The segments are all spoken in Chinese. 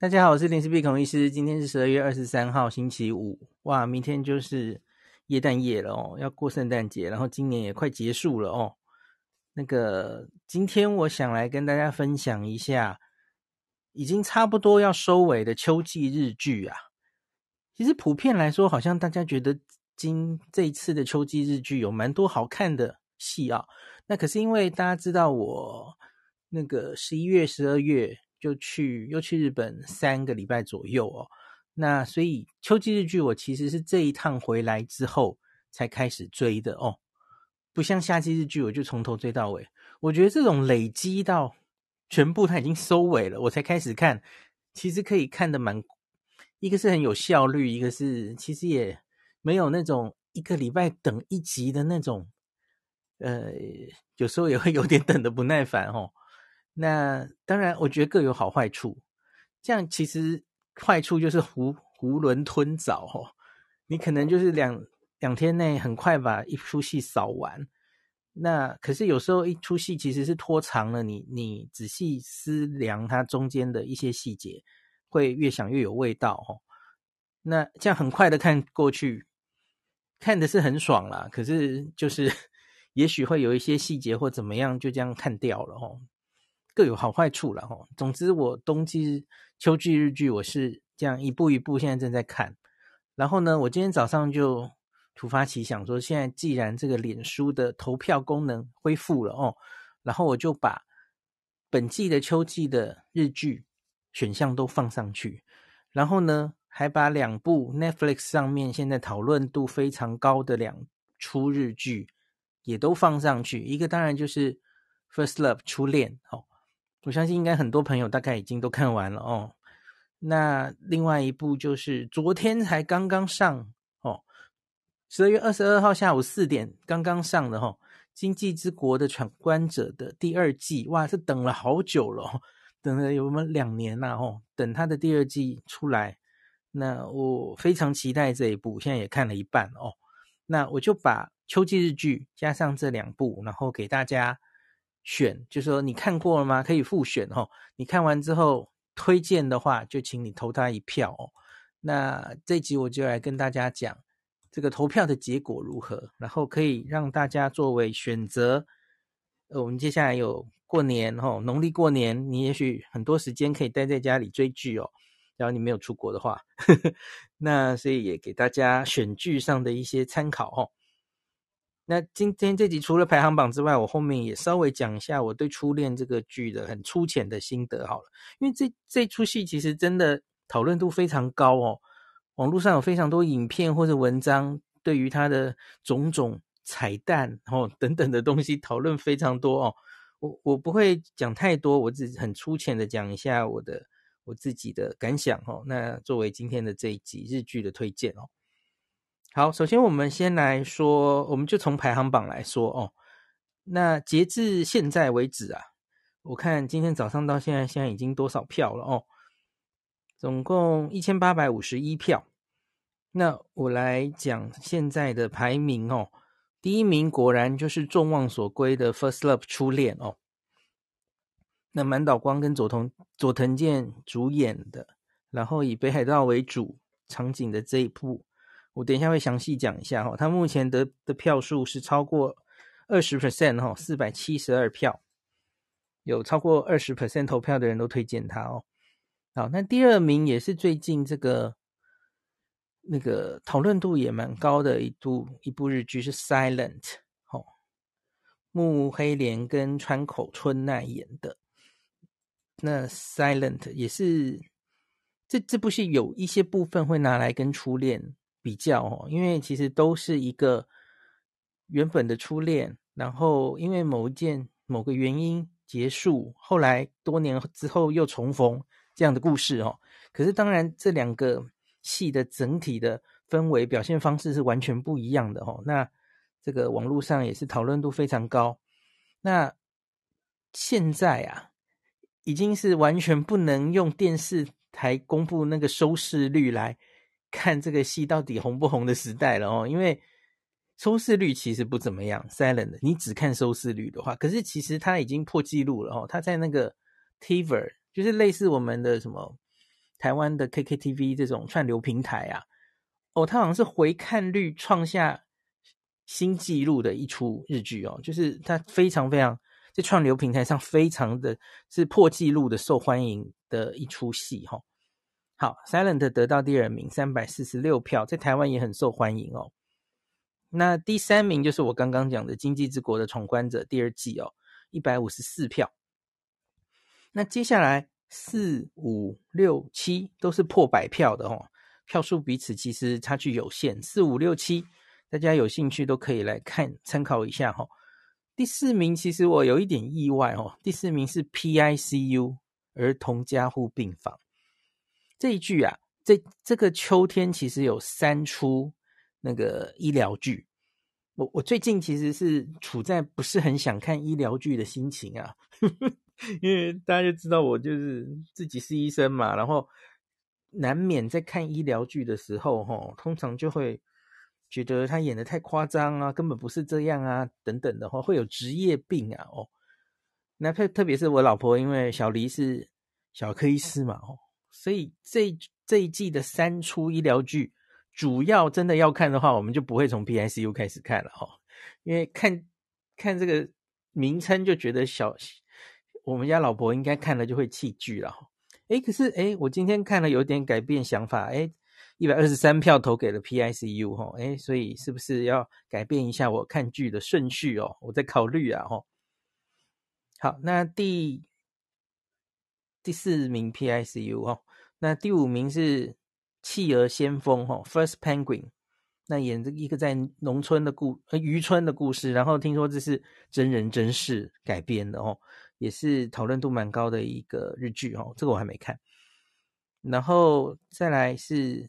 大家好，我是林氏璧孔医师。今天是十二月二十三号，星期五。哇，明天就是耶诞夜了哦，要过圣诞节，然后今年也快结束了哦。那个，今天我想来跟大家分享一下，已经差不多要收尾的秋季日剧啊。其实普遍来说，好像大家觉得今这一次的秋季日剧有蛮多好看的戏啊。那可是因为大家知道我那个十一月、十二月。就去又去日本三个礼拜左右哦，那所以秋季日剧我其实是这一趟回来之后才开始追的哦，不像夏季日剧我就从头追到尾。我觉得这种累积到全部它已经收尾了，我才开始看，其实可以看得蛮，一个是很有效率，一个是其实也没有那种一个礼拜等一集的那种，呃，有时候也会有点等的不耐烦哦。那当然，我觉得各有好坏处。这样其实坏处就是囫囫囵吞枣哦，你可能就是两两天内很快把一出戏扫完。那可是有时候一出戏其实是拖长了，你你仔细思量它中间的一些细节，会越想越有味道哦。那这样很快的看过去，看的是很爽啦。可是就是 也许会有一些细节或怎么样，就这样看掉了哦。各有好坏处了哈。总之，我冬季、秋季日剧我是这样一步一步，现在正在看。然后呢，我今天早上就突发奇想说，现在既然这个脸书的投票功能恢复了哦，然后我就把本季的秋季的日剧选项都放上去。然后呢，还把两部 Netflix 上面现在讨论度非常高的两出日剧也都放上去。一个当然就是《First Love》初恋哦。我相信应该很多朋友大概已经都看完了哦。那另外一部就是昨天才刚刚上哦，十二月二十二号下午四点刚刚上的哦，《今际之国的闯关者》的第二季，哇，这等了好久了哦，等了有没有两年呐？哦，等他的第二季出来，那我非常期待这一部，现在也看了一半哦。那我就把秋季日剧加上这两部，然后给大家。选，就是说你看过了吗？可以复选哦。你看完之后推荐的话，就请你投他一票哦。那这集我就来跟大家讲这个投票的结果如何，然后可以让大家作为选择。呃，我们接下来有过年哦，农历过年，你也许很多时间可以待在家里追剧哦。然后你没有出国的话，呵呵，那所以也给大家选剧上的一些参考哦。那今天这集除了排行榜之外，我后面也稍微讲一下我对《初恋》这个剧的很粗浅的心得好了，因为这这出戏其实真的讨论度非常高哦，网络上有非常多影片或者文章，对于它的种种彩蛋哦等等的东西讨论非常多哦。我我不会讲太多，我只很粗浅的讲一下我的我自己的感想哦。那作为今天的这一集日剧的推荐哦。好，首先我们先来说，我们就从排行榜来说哦。那截至现在为止啊，我看今天早上到现在，现在已经多少票了哦？总共一千八百五十一票。那我来讲现在的排名哦。第一名果然就是众望所归的《First Love》初恋哦。那满岛光跟佐藤佐藤健主演的，然后以北海道为主场景的这一部。我等一下会详细讲一下哈，他目前得的票数是超过二十 percent 哈，四百七十二票，有超过二十 percent 投票的人都推荐他哦。好，那第二名也是最近这个那个讨论度也蛮高的一部一部日剧是 Silent 哦，木黑莲跟川口春奈演的。那 Silent 也是这这部戏有一些部分会拿来跟初恋。比较哦，因为其实都是一个原本的初恋，然后因为某一件某个原因结束，后来多年之后又重逢这样的故事哦。可是当然，这两个戏的整体的氛围表现方式是完全不一样的哦。那这个网络上也是讨论度非常高。那现在啊，已经是完全不能用电视台公布那个收视率来。看这个戏到底红不红的时代了哦，因为收视率其实不怎么样。Silent，你只看收视率的话，可是其实它已经破纪录了哦。它在那个 TVer，就是类似我们的什么台湾的 KKTV 这种串流平台啊，哦，它好像是回看率创下新纪录的一出日剧哦，就是它非常非常在串流平台上非常的是破纪录的受欢迎的一出戏哈、哦。好，Silent 得到第二名，三百四十六票，在台湾也很受欢迎哦。那第三名就是我刚刚讲的《经济之国的闯关者》第二季哦，一百五十四票。那接下来四五六七都是破百票的哦，票数彼此其实差距有限。四五六七，大家有兴趣都可以来看参考一下哈、哦。第四名其实我有一点意外哦，第四名是 PICU 儿童加护病房这一句啊，这这个秋天其实有三出。那个医疗剧，我我最近其实是处在不是很想看医疗剧的心情啊，因为大家就知道我就是自己是医生嘛，然后难免在看医疗剧的时候，哈，通常就会觉得他演得太夸张啊，根本不是这样啊，等等的话，会有职业病啊，哦，那特特别是我老婆，因为小黎是小科医师嘛，哦，所以这这一季的三出医疗剧。主要真的要看的话，我们就不会从 PICU 开始看了哈，因为看看这个名称就觉得小，我们家老婆应该看了就会弃剧了哈。诶，可是诶，我今天看了有点改变想法，诶，一百二十三票投给了 PICU 哈，诶，所以是不是要改变一下我看剧的顺序哦？我在考虑啊哈。好，那第第四名 PICU 哦，那第五名是。企鹅先锋哈，First Penguin，那演这一个在农村的故呃渔村的故事，然后听说这是真人真事改编的哦，也是讨论度蛮高的一个日剧哦，这个我还没看。然后再来是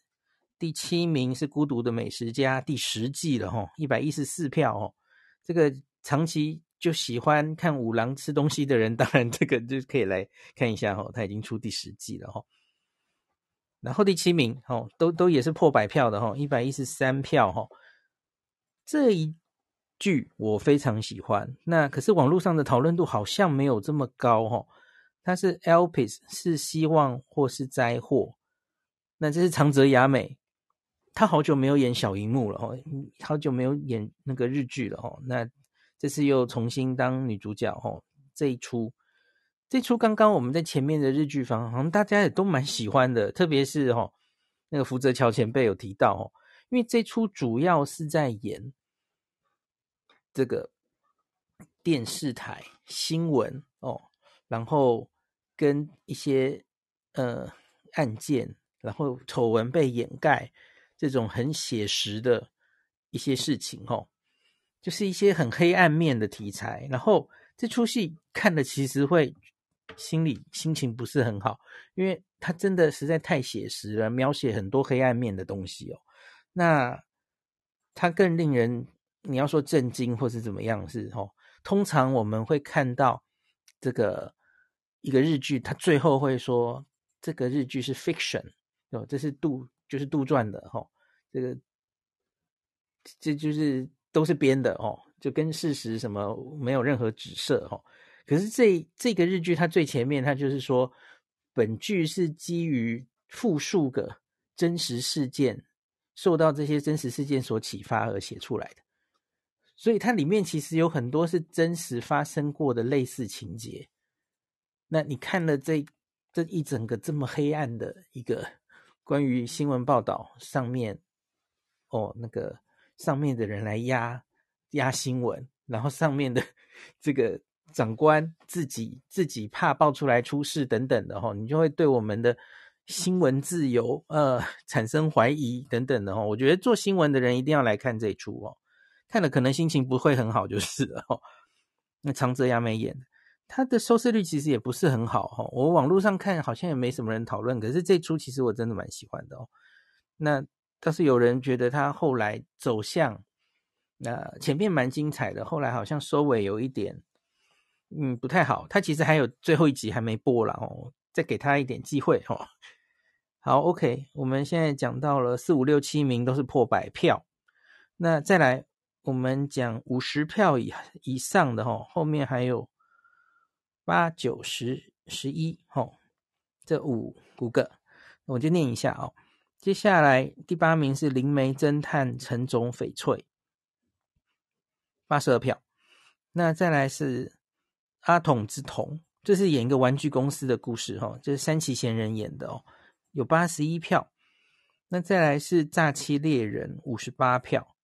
第七名是《孤独的美食家》第十季了哈，一百一十四票哦，这个长期就喜欢看五郎吃东西的人，当然这个就可以来看一下哈，他已经出第十季了哈。然后第七名，哦，都都也是破百票的哈，一百一十三票哈。这一句我非常喜欢，那可是网络上的讨论度好像没有这么高哈。它是 Elpis 是希望或是灾祸，那这是长泽雅美，她好久没有演小荧幕了哈，好久没有演那个日剧了哈。那这次又重新当女主角哈，这一出。这出刚刚我们在前面的日剧房，好像大家也都蛮喜欢的，特别是哈、哦、那个福泽乔前辈有提到哦，因为这出主要是在演这个电视台新闻哦，然后跟一些呃案件，然后丑闻被掩盖这种很写实的一些事情哦，就是一些很黑暗面的题材，然后这出戏看了其实会。心里心情不是很好，因为他真的实在太写实了，描写很多黑暗面的东西哦。那他更令人，你要说震惊或是怎么样是哦？通常我们会看到这个一个日剧，他最后会说这个日剧是 fiction 哦，这是杜就是杜撰的哈、哦，这个这就是都是编的哦，就跟事实什么没有任何指涉哈。哦可是这这个日剧，它最前面，它就是说，本剧是基于复数个真实事件，受到这些真实事件所启发而写出来的，所以它里面其实有很多是真实发生过的类似情节。那你看了这这一整个这么黑暗的一个关于新闻报道上面，哦，那个上面的人来压压新闻，然后上面的 这个。长官自己自己怕爆出来出事等等的哈，你就会对我们的新闻自由呃产生怀疑等等的哈。我觉得做新闻的人一定要来看这一出哦，看了可能心情不会很好就是了。那长泽雅美演的，他的收视率其实也不是很好哈。我网络上看好像也没什么人讨论，可是这出其实我真的蛮喜欢的哦。那倒是有人觉得他后来走向那前面蛮精彩的，后来好像收尾有一点。嗯，不太好。他其实还有最后一集还没播了哦，再给他一点机会哦。好，OK，我们现在讲到了四五六七名都是破百票，那再来我们讲五十票以以上的哈，后面还有八九十十一哈，这五五个我就念一下哦。接下来第八名是灵媒侦探陈总翡翠，八十二票。那再来是阿童之童，这是演一个玩具公司的故事哈，这是山崎贤人演的哦，有八十一票。那再来是诈欺猎人，五十八票。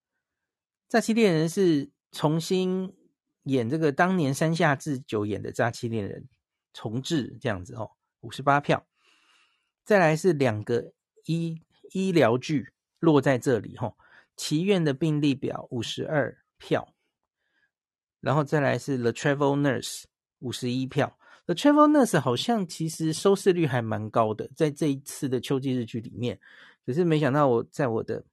诈欺猎人是重新演这个当年山下智久演的诈欺猎人重置这样子哦，五十八票。再来是两个医医疗剧落在这里哈，祈愿的病历表五十二票，然后再来是 The Travel Nurse 五十一票。The Travel Nurse 好像其实收视率还蛮高的，在这一次的秋季日剧里面，只是没想到我在我的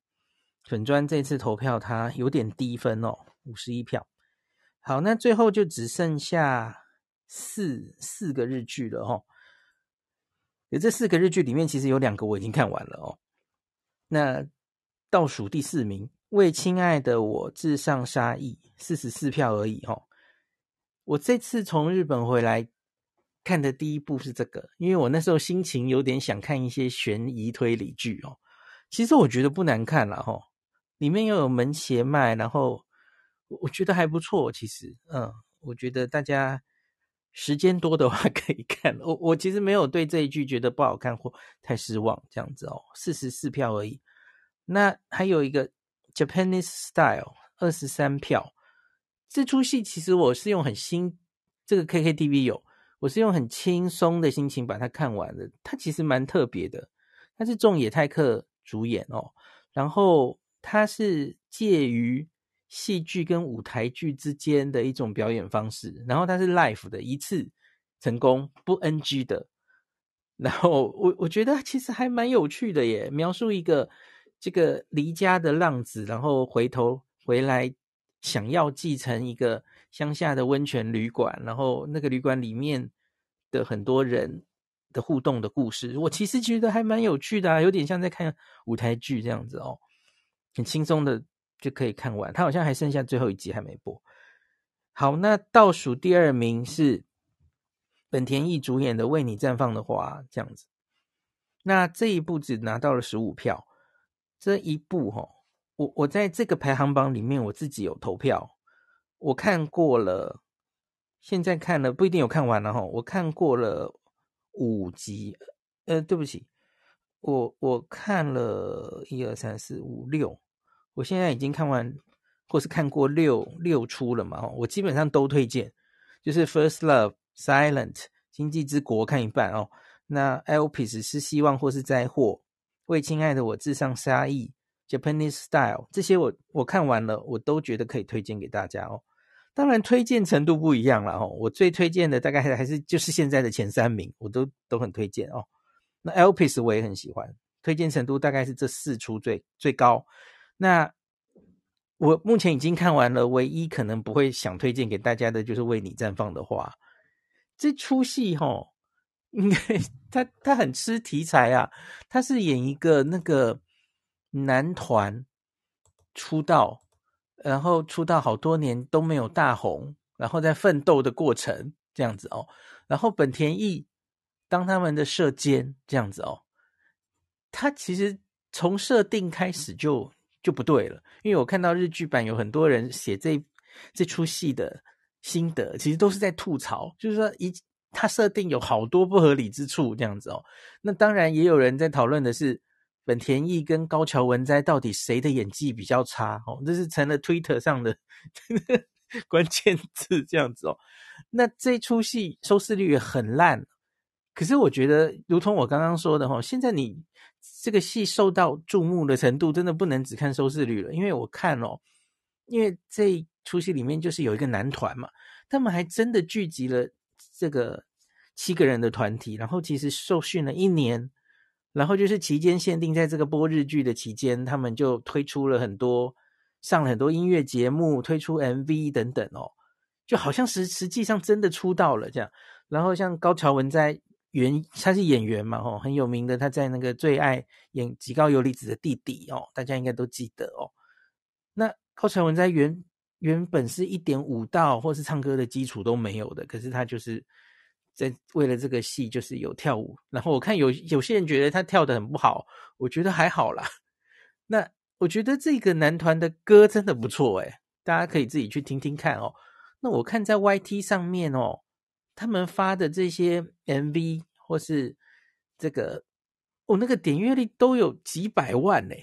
粉专这次投票它有点低分哦，五十一票。好，那最后就只剩下四四个日剧了哦。有这四个日剧里面，其实有两个我已经看完了哦。那倒数第四名，为亲爱的我致上杀意，四十四票而已哦。我这次从日本回来看的第一部是这个，因为我那时候心情有点想看一些悬疑推理剧哦。其实我觉得不难看了哈，里面又有门邪麦，然后我觉得还不错。其实，嗯，我觉得大家。时间多的话 可以看，我我其实没有对这一句觉得不好看或太失望这样子哦，四十四票而已。那还有一个 Japanese Style 二十三票，这出戏其实我是用很新，这个 KKTV 有，我是用很轻松的心情把它看完的。它其实蛮特别的，它是仲野泰克主演哦，然后它是介于。戏剧跟舞台剧之间的一种表演方式，然后它是 live 的，一次成功不 NG 的。然后我我觉得其实还蛮有趣的耶，描述一个这个离家的浪子，然后回头回来想要继承一个乡下的温泉旅馆，然后那个旅馆里面的很多人的互动的故事，我其实觉得还蛮有趣的啊，有点像在看舞台剧这样子哦，很轻松的。就可以看完，他好像还剩下最后一集还没播。好，那倒数第二名是本田翼主演的《为你绽放的花》这样子。那这一部只拿到了十五票。这一部哈，我我在这个排行榜里面我自己有投票，我看过了，现在看了不一定有看完了哈。我看过了五集，呃，对不起，我我看了一二三四五六。我现在已经看完，或是看过六六出了嘛？我基本上都推荐，就是《First Love》、《Silent》、《经济之国》看一半哦。那《Elpis》是希望或是灾祸，为亲爱的我致上杀意，《Japanese Style》这些我我看完了，我都觉得可以推荐给大家哦。当然推荐程度不一样了哦。我最推荐的大概还是就是现在的前三名，我都都很推荐哦。那《Elpis》我也很喜欢，推荐程度大概是这四出最最高。那我目前已经看完了，唯一可能不会想推荐给大家的，就是为你绽放的花。这出戏齁，应该他他很吃题材啊。他是演一个那个男团出道，然后出道好多年都没有大红，然后在奋斗的过程这样子哦。然后本田翼当他们的舍监这样子哦。他其实从设定开始就。就不对了，因为我看到日剧版有很多人写这这出戏的心得，其实都是在吐槽，就是说一他设定有好多不合理之处这样子哦。那当然也有人在讨论的是本田翼跟高桥文哉到底谁的演技比较差哦，这是成了 Twitter 上的 关键字这样子哦。那这出戏收视率也很烂，可是我觉得，如同我刚刚说的哈，现在你。这个戏受到注目的程度，真的不能只看收视率了。因为我看哦，因为这出戏里面就是有一个男团嘛，他们还真的聚集了这个七个人的团体，然后其实受训了一年，然后就是期间限定，在这个播日剧的期间，他们就推出了很多，上了很多音乐节目，推出 MV 等等哦，就好像实实际上真的出道了这样。然后像高桥文哉。原他是演员嘛，吼，很有名的。他在那个最爱演吉高由里子的弟弟哦，大家应该都记得哦。那高桥文哉原原本是一点舞蹈或是唱歌的基础都没有的，可是他就是在为了这个戏就是有跳舞，然后我看有有些人觉得他跳的很不好，我觉得还好啦。那我觉得这个男团的歌真的不错诶，大家可以自己去听听看哦。那我看在 YT 上面哦，他们发的这些 MV 或是这个，哦，那个点阅率都有几百万呢，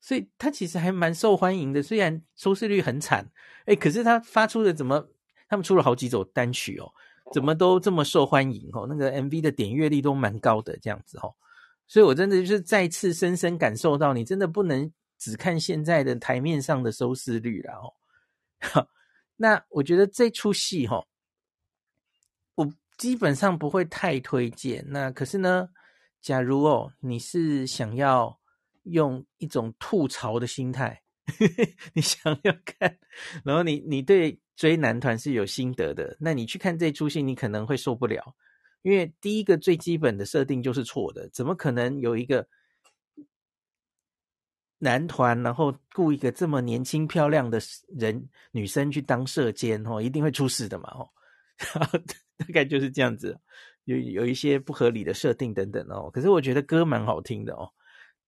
所以他其实还蛮受欢迎的。虽然收视率很惨，诶，可是他发出的怎么，他们出了好几首单曲哦，怎么都这么受欢迎哦？那个 MV 的点阅率都蛮高的，这样子哦。所以我真的就是再次深深感受到，你真的不能只看现在的台面上的收视率了哦。那我觉得这出戏哈，我基本上不会太推荐。那可是呢，假如哦，你是想要用一种吐槽的心态，你想要看，然后你你对追男团是有心得的，那你去看这出戏，你可能会受不了。因为第一个最基本的设定就是错的，怎么可能有一个男团，然后雇一个这么年轻漂亮的人女生去当射监哦，一定会出事的嘛哦，大概就是这样子，有有一些不合理的设定等等哦。可是我觉得歌蛮好听的哦，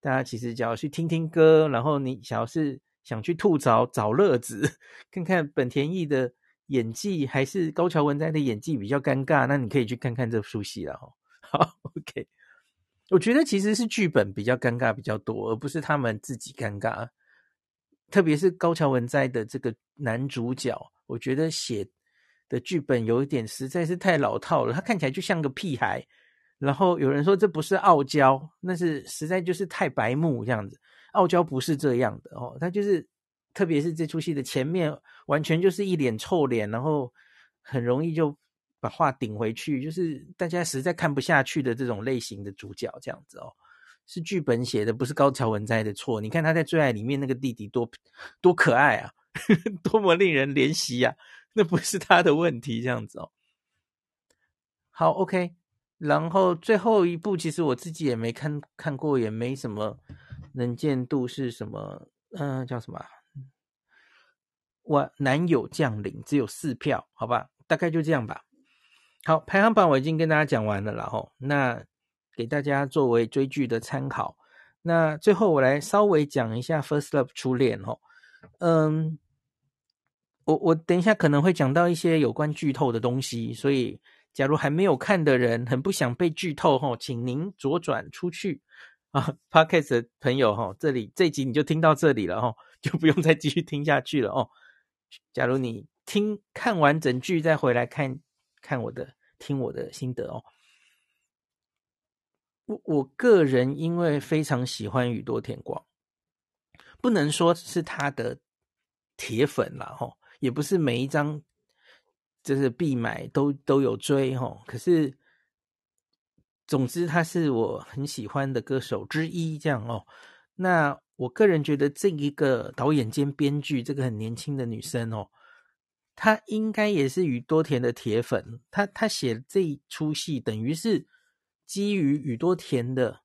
大家其实只要去听听歌，然后你想要是想去吐槽找乐子，看看本田翼的。演技还是高桥文哉的演技比较尴尬，那你可以去看看这出戏了哈。好，OK，我觉得其实是剧本比较尴尬比较多，而不是他们自己尴尬。特别是高桥文哉的这个男主角，我觉得写的剧本有一点实在是太老套了，他看起来就像个屁孩。然后有人说这不是傲娇，那是实在就是太白目这样子。傲娇不是这样的哦，他就是。特别是这出戏的前面，完全就是一脸臭脸，然后很容易就把话顶回去，就是大家实在看不下去的这种类型的主角，这样子哦，是剧本写的，不是高桥文哉的错。你看他在《最爱》里面那个弟弟多多可爱啊，多么令人怜惜啊，那不是他的问题，这样子哦。好，OK，然后最后一部其实我自己也没看看过，也没什么能见度，是什么？嗯、叫什么？我男友降临只有四票，好吧，大概就这样吧。好，排行榜我已经跟大家讲完了，然后那给大家作为追剧的参考。那最后我来稍微讲一下《First Love》初恋哦。嗯，我我等一下可能会讲到一些有关剧透的东西，所以假如还没有看的人很不想被剧透哈，请您左转出去啊。Podcast 的朋友哈，这里这集你就听到这里了哈，就不用再继续听下去了哦。假如你听看完整剧再回来看看我的听我的心得哦，我我个人因为非常喜欢宇多田光，不能说是他的铁粉啦吼，也不是每一张就是必买都都有追吼，可是总之他是我很喜欢的歌手之一这样哦，那。我个人觉得这一个导演兼编剧，这个很年轻的女生哦，她应该也是宇多田的铁粉。她她写这一出戏，等于是基于宇多田的，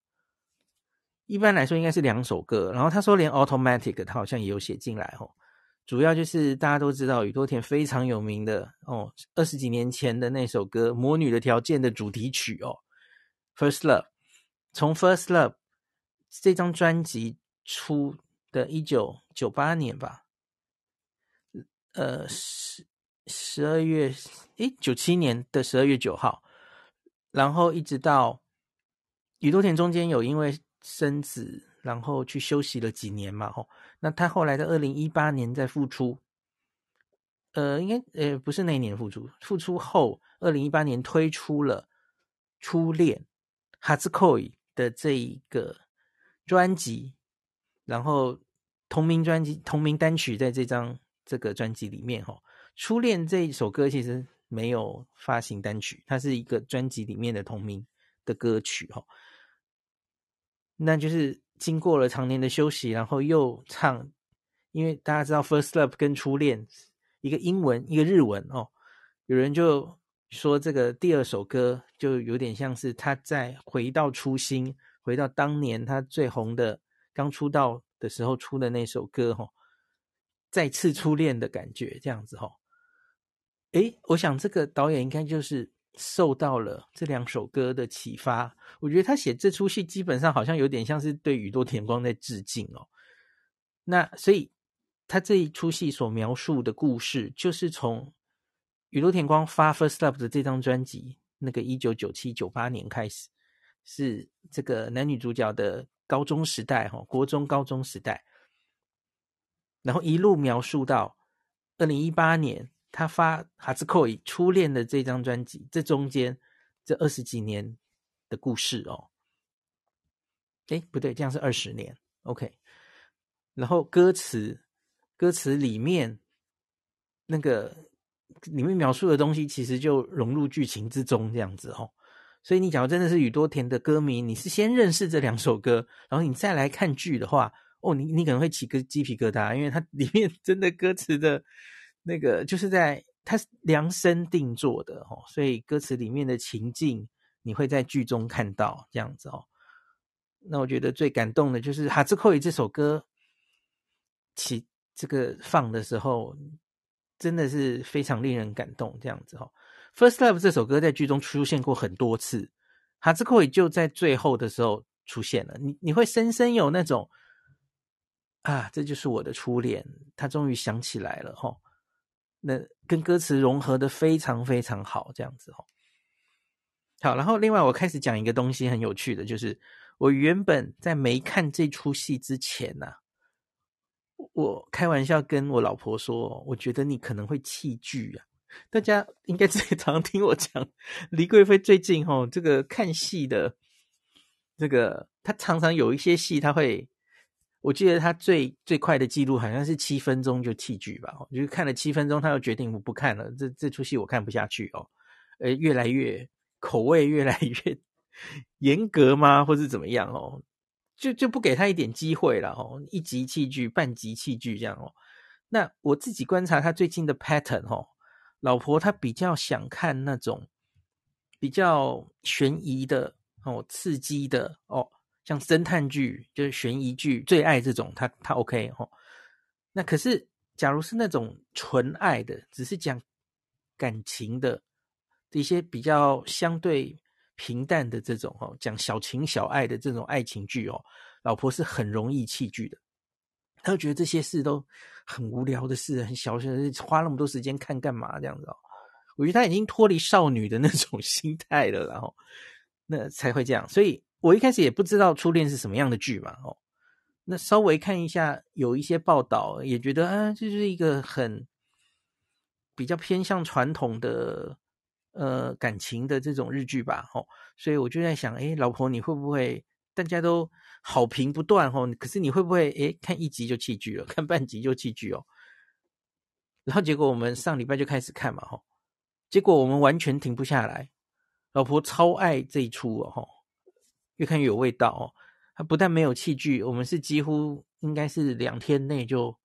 一般来说应该是两首歌。然后他说连 Automatic 他好像也有写进来哦。主要就是大家都知道宇多田非常有名的哦，二十几年前的那首歌《魔女的条件》的主题曲哦，《First Love》。从《First Love》这张专辑。出的一九九八年吧，呃，十十二月，诶，九七年的十二月九号，然后一直到宇多田中间有因为生子，然后去休息了几年嘛，吼，那他后来在二零一八年再复出，呃，应该呃不是那一年复出，复出后二零一八年推出了初恋哈兹扣伊的这一个专辑。然后同名专辑、同名单曲在这张这个专辑里面，哈，《初恋》这一首歌其实没有发行单曲，它是一个专辑里面的同名的歌曲，哈。那就是经过了常年的休息，然后又唱，因为大家知道《First Love》跟《初恋》一个英文一个日文哦，有人就说这个第二首歌就有点像是他在回到初心，回到当年他最红的。刚出道的时候出的那首歌，哈，再次初恋的感觉，这样子，哈。诶，我想这个导演应该就是受到了这两首歌的启发。我觉得他写这出戏基本上好像有点像是对宇多田光在致敬哦。那所以他这一出戏所描述的故事，就是从宇多田光发《First Love》的这张专辑，那个一九九七九八年开始，是这个男女主角的高中时代哈，国中高中时代，然后一路描述到二零一八年。他发《哈兹扣伊》初恋的这张专辑，这中间这二十几年的故事哦，哎，不对，这样是二十年，OK。然后歌词，歌词里面那个里面描述的东西，其实就融入剧情之中，这样子哦。所以你假如真的是宇多田的歌迷，你是先认识这两首歌，然后你再来看剧的话，哦，你你可能会起个鸡皮疙瘩，因为它里面真的歌词的。那个就是在他量身定做的哦，所以歌词里面的情境你会在剧中看到这样子哦。那我觉得最感动的就是《哈兹扣伊》这首歌起这个放的时候，真的是非常令人感动这样子哦。《First Love》这首歌在剧中出现过很多次，《哈兹扣伊》就在最后的时候出现了，你你会深深有那种啊，这就是我的初恋，他终于想起来了哈。那跟歌词融合的非常非常好，这样子哦。好，然后另外我开始讲一个东西很有趣的，就是我原本在没看这出戏之前呢、我开玩笑跟我老婆说，我觉得你可能会弃剧啊。大家应该最常听我讲，李贵妃最近哦，这个看戏的这个，他常常有一些戏他会。我记得他最最快的记录好像是七分钟就弃剧吧，就是看了七分钟，他又决定我不看了，这这出戏我看不下去哦，呃，越来越口味越来越严格吗，或是怎么样哦，就就不给他一点机会了哦，一集弃剧，半集弃剧这样哦。那我自己观察他最近的 pattern 哦，老婆她比较想看那种比较悬疑的哦，刺激的哦。像侦探剧，就是悬疑剧，最爱这种，他他 OK 齁。那可是，假如是那种纯爱的，只是讲感情的，一些比较相对平淡的这种哦，讲小情小爱的这种爱情剧哦，老婆是很容易弃剧的。他就觉得这些事都很无聊的事，很小事，花那么多时间看干嘛这样子哦？我觉得他已经脱离少女的那种 心态了，然后那才会这样，所以。我一开始也不知道初恋是什么样的剧嘛，哦，那稍微看一下，有一些报道也觉得，啊，这就是一个很比较偏向传统的呃感情的这种日剧吧，哦，所以我就在想，哎，老婆你会不会大家都好评不断哦，可是你会不会哎看一集就弃剧了，看半集就弃剧哦？然后结果我们上礼拜就开始看嘛，哈，结果我们完全停不下来，老婆超爱这一出哦，哈。越看越有味道哦，它不但没有弃剧，我们是几乎应该是两天内就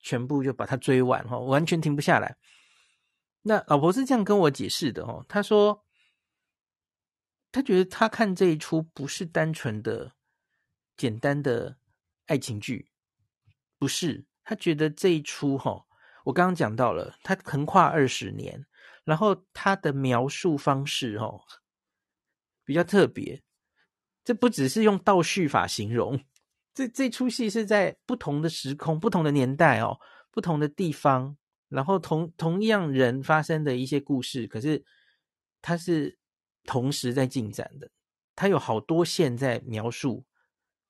全部就把它追完哈，完全停不下来。那老婆是这样跟我解释的哦，她说她觉得她看这一出不是单纯的简单的爱情剧，不是，她觉得这一出哈，我刚刚讲到了，它横跨二十年，然后它的描述方式哈比较特别。这不只是用倒叙法形容，这这出戏是在不同的时空、不同的年代哦，不同的地方，然后同同样人发生的一些故事，可是它是同时在进展的，它有好多线在描述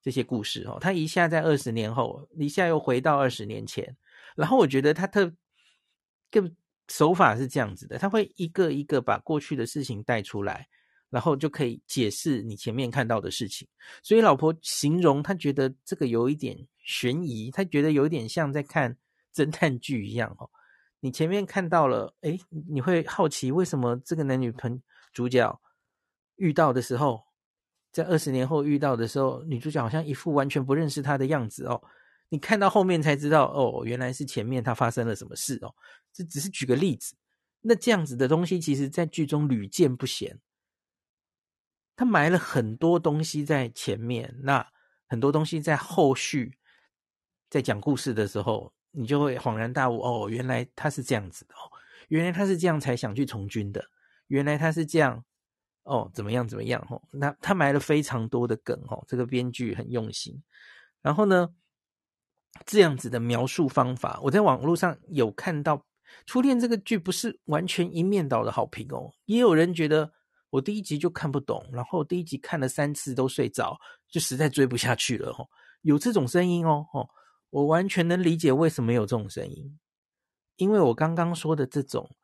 这些故事哦，它一下在二十年后，一下又回到二十年前，然后我觉得它特更手法是这样子的，它会一个一个把过去的事情带出来。然后就可以解释你前面看到的事情，所以老婆形容她觉得这个有一点悬疑，她觉得有一点像在看侦探剧一样哦。你前面看到了，诶，你会好奇为什么这个男女朋主角遇到的时候，在二十年后遇到的时候，女主角好像一副完全不认识他的样子哦。你看到后面才知道，哦，原来是前面他发生了什么事哦。这只是举个例子，那这样子的东西，其实在剧中屡见不鲜。他埋了很多东西在前面，那很多东西在后续，在讲故事的时候，你就会恍然大悟哦，原来他是这样子的哦，原来他是这样才想去从军的，原来他是这样，哦，怎么样怎么样哦，那他埋了非常多的梗哦，这个编剧很用心。然后呢，这样子的描述方法，我在网络上有看到，《初恋》这个剧不是完全一面倒的好评哦，也有人觉得我第一集就看不懂，然后第一集看了三次都睡着，就实在追不下去了吼。有这种声音哦，吼，我完全能理解为什么有这种声音，因为我刚刚说的这种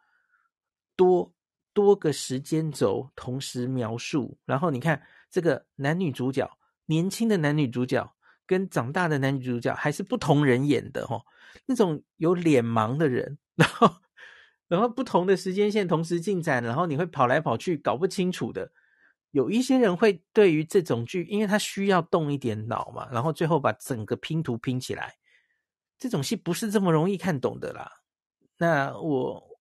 多多个时间轴同时描述，然后你看这个男女主角，年轻的男女主角。跟长大的男女主角还是不同人演的吼，那种有脸盲的人，然后然后不同的时间线同时进展，然后你会跑来跑去搞不清楚的。有一些人会对于这种剧，因为他需要动一点脑嘛，然后最后把整个拼图拼起来，这种戏不是这么容易看懂的啦。那我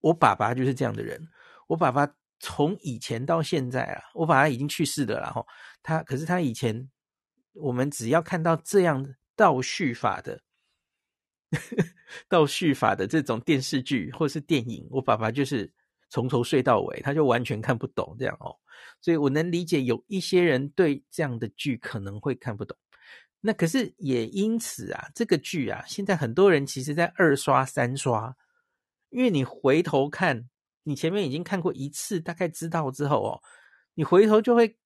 我爸爸就是这样的人，我爸爸从以前到现在啊，我爸爸已经去世了，然后他可是他以前。我们只要看到这样倒叙法的 倒叙法的这种电视剧或是电影，我爸爸就是从头睡到尾，他就完全看不懂这样哦。所以我能理解有一些人对这样的剧可能会看不懂。那可是也因此啊，这个剧啊，现在很多人其实在二刷三刷，因为你回头看，你前面已经看过一次，大概知道之后哦，你回头就会。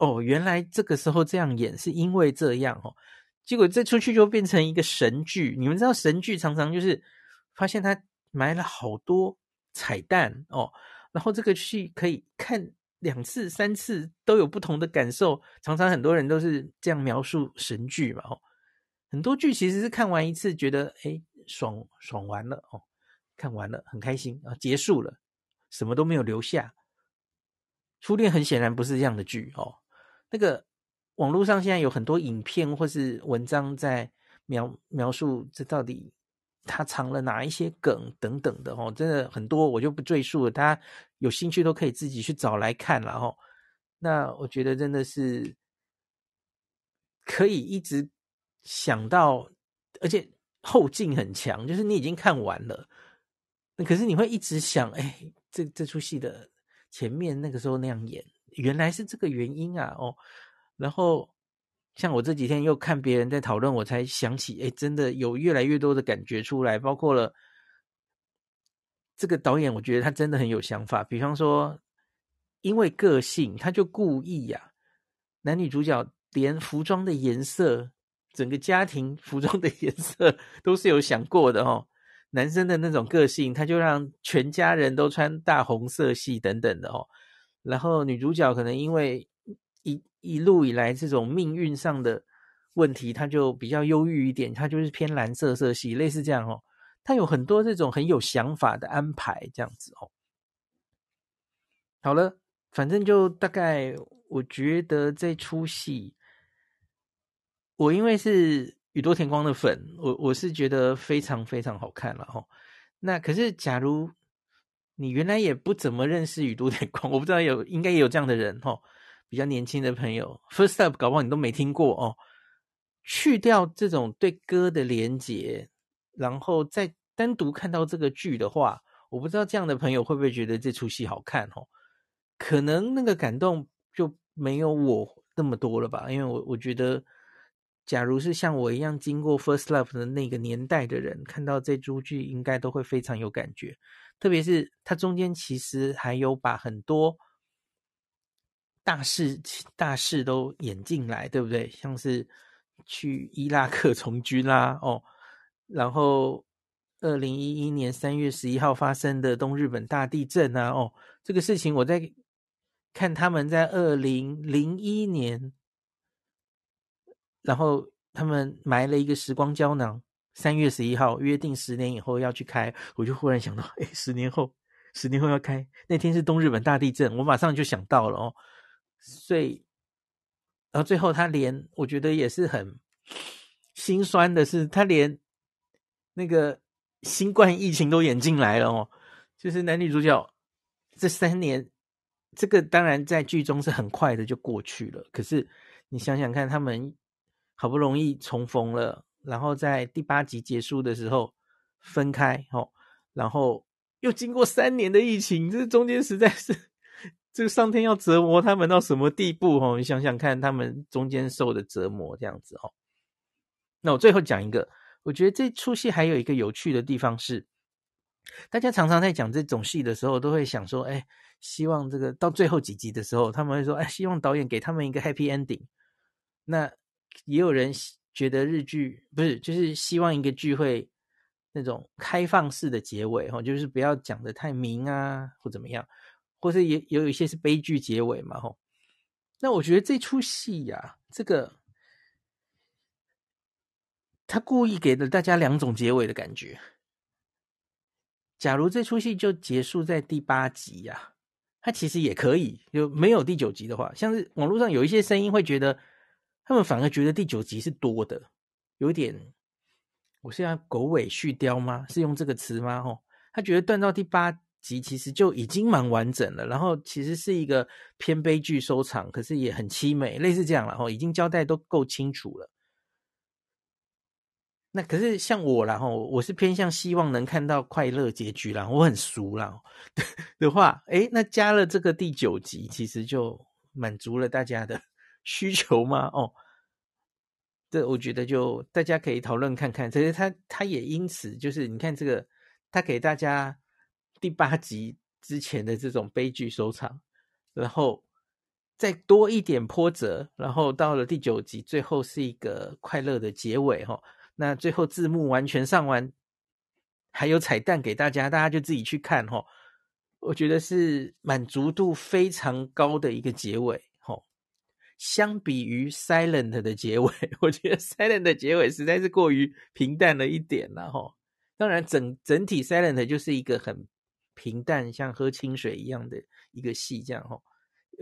哦，原来这个时候这样演是因为这样哦，结果这出去就变成一个神剧。你们知道神剧常常就是发现他埋了好多彩蛋哦，然后这个剧可以看两次、三次都有不同的感受。常常很多人都是这样描述神剧嘛哦，很多剧其实是看完一次觉得诶爽爽完了哦，看完了很开心啊，结束了，什么都没有留下。初恋很显然不是这样的剧哦。那个网络上现在有很多影片或是文章在描描述这到底他藏了哪一些梗等等的哦，真的很多，我就不赘述了。大家有兴趣都可以自己去找来看了哦。那我觉得真的是可以一直想到，而且后劲很强，就是你已经看完了，那可是你会一直想，哎，这这出戏的前面那个时候那样演。原来是这个原因啊！哦，然后像我这几天又看别人在讨论，我才想起，哎，真的有越来越多的感觉出来，包括了这个导演，我觉得他真的很有想法。比方说，因为个性，他就故意呀、男女主角连服装的颜色，整个家庭服装的颜色都是有想过的哦。男生的那种个性，他就让全家人都穿大红色系等等的哦。然后女主角可能因为一一路以来这种命运上的问题，她就比较忧郁一点，她就是偏蓝色色系，类似这样哦。他有很多这种很有想法的安排，这样子哦。好了，反正就大概我觉得这出戏，我因为是宇多田光的粉，我我是觉得非常非常好看了哦。那可是假如。你原来也不怎么认识宇多田光，我不知道有应该也有这样的人哦，比较年轻的朋友，First Up 搞不好你都没听过哦。去掉这种对歌的连结，然后再单独看到这个剧的话，我不知道这样的朋友会不会觉得这出戏好看哦？可能那个感动就没有我那么多了吧，因为我我觉得，假如是像我一样经过 First Love 的那个年代的人，看到这出剧应该都会非常有感觉。特别是它中间其实还有把很多大事大事都演进来，对不对？像是去伊拉克 从军啦，哦，然后二零一一年三月十一号发生的东日本大地震啊，哦，这个事情我在看他们在二零零一年，然后他们埋了一个时光胶囊。三月十一号约定十年以后要去开，我就忽然想到，哎，十年后，十年后要开那天是东日本大地震，我马上就想到了哦。所以，然后最后他连我觉得也是很心酸的是，他连那个新冠疫情都演进来了哦。就是男女主角这三年，这个当然在剧中是很快的就过去了，可是你想想看，他们好不容易重逢了。然后在第八集结束的时候分开，哦，然后又经过三年的疫情，这中间实在是，这个上天要折磨他们到什么地步哦？你想想看，他们中间受的折磨这样子哦。那我最后讲一个，我觉得这出戏还有一个有趣的地方是，大家常常在讲这种戏的时候，都会想说，哎，希望这个到最后几集的时候，他们会说，哎，希望导演给他们一个 happy ending。那也有人觉得日剧不是，就是希望一个剧会。那种开放式的结尾，哈，就是不要讲的太明啊，或怎么样，或是也也有一些是悲剧结尾嘛，吼。那我觉得这出戏呀，这个他故意给了大家两种结尾的感觉。假如这出戏就结束在第八集呀，他其实也可以，就没有第九集的话，像是网络上有一些声音会觉得，他们反而觉得第九集是多的，有点。我是要狗尾续貂吗？是用这个词吗？吼，他觉得断到第八集其实就已经蛮完整了，然后其实是一个偏悲剧收场，可是也很凄美，类似这样然后，已经交代都够清楚了。那可是像我啦，吼，我是偏向希望能看到快乐结局啦，我很俗啦 的话，诶，那加了这个第九集，其实就满足了大家的 需求吗？哦。这我觉得就大家可以讨论看看，其实他他也因此就是你看这个，他给大家第八集之前的这种悲剧收场，然后再多一点波折，然后到了第九集最后是一个快乐的结尾哈。那最后字幕完全上完，还有彩蛋给大家，大家就自己去看哈。我觉得是满足度非常高的一个结尾。相比于 Silent 的结尾，我觉得 Silent 的结尾实在是过于平淡了一点了哈。当然，整整体 Silent 就是一个很平淡，像喝清水一样的一个戏，这样哈，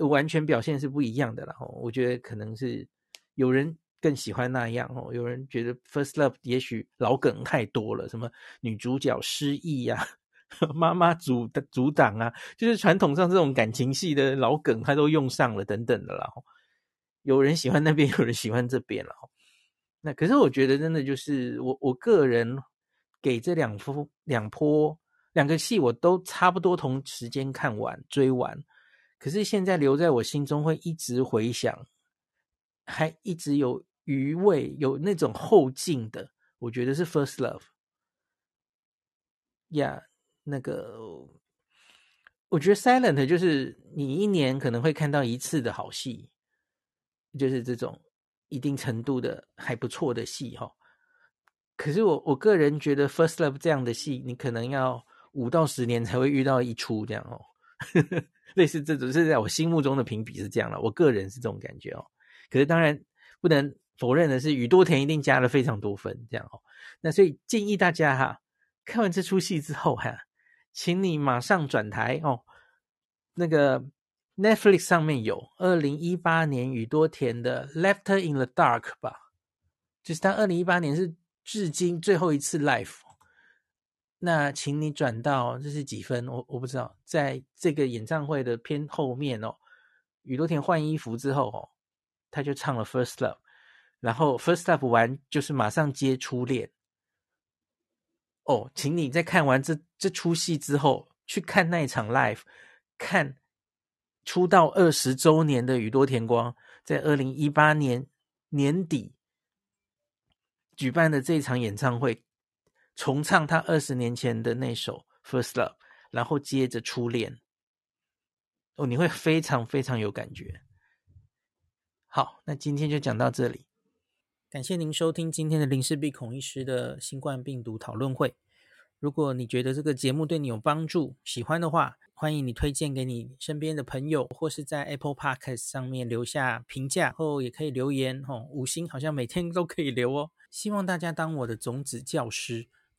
完全表现是不一样的了哈。我觉得可能是有人更喜欢那样哦，有人觉得 First Love 也许老梗太多了，什么女主角失忆呀、啊，妈妈阻阻挡啊，就是传统上这种感情戏的老梗，他都用上了等等的了。有人喜欢那边，有人喜欢这边了。那可是我觉得真的就是我我个人给这两幅两波两个戏我都差不多同时间看完追完，可是现在留在我心中会一直回想，还一直有余味，有那种后劲的，我觉得是 First Love。呀，那个我觉得 Silent 就是你一年可能会看到一次的好戏。就是这种一定程度的还不错的戏哈，可是我我个人觉得《First Love》这样的戏，你可能要五到十年才会遇到一出这样哦，类似这种是在我心目中的评比是这样了，我个人是这种感觉哦。可是当然不能否认的是，宇多田一定加了非常多分这样哦。那所以建议大家哈，看完这出戏之后哈，请你马上转台哦，那个。Netflix 上面有二零一八年宇多田的《Left in the Dark》吧，就是他二零一八年是至今最后一次 live。那请你转到这是几分？我我不知道，在这个演唱会的偏后面哦，宇多田换衣服之后哦，他就唱了《First Love》，然后《First Love》完就是马上接《初恋》。哦，请你在看完这这出戏之后，去看那一场 live，看。出道二十周年的宇多田光，在二零一八年年底举办的这场演唱会，重唱他二十年前的那首《First Love》，然后接着《初恋》。哦，你会非常非常有感觉。好，那今天就讲到这里，感谢您收听今天的林氏璧孔医师的新冠病毒讨论会。如果你觉得这个节目对你有帮助，喜欢的话，欢迎你推荐给你身边的朋友，或是在 Apple Podcast 上面留下评价，后也可以留言哦。五星好像每天都可以留哦。希望大家当我的种子教师，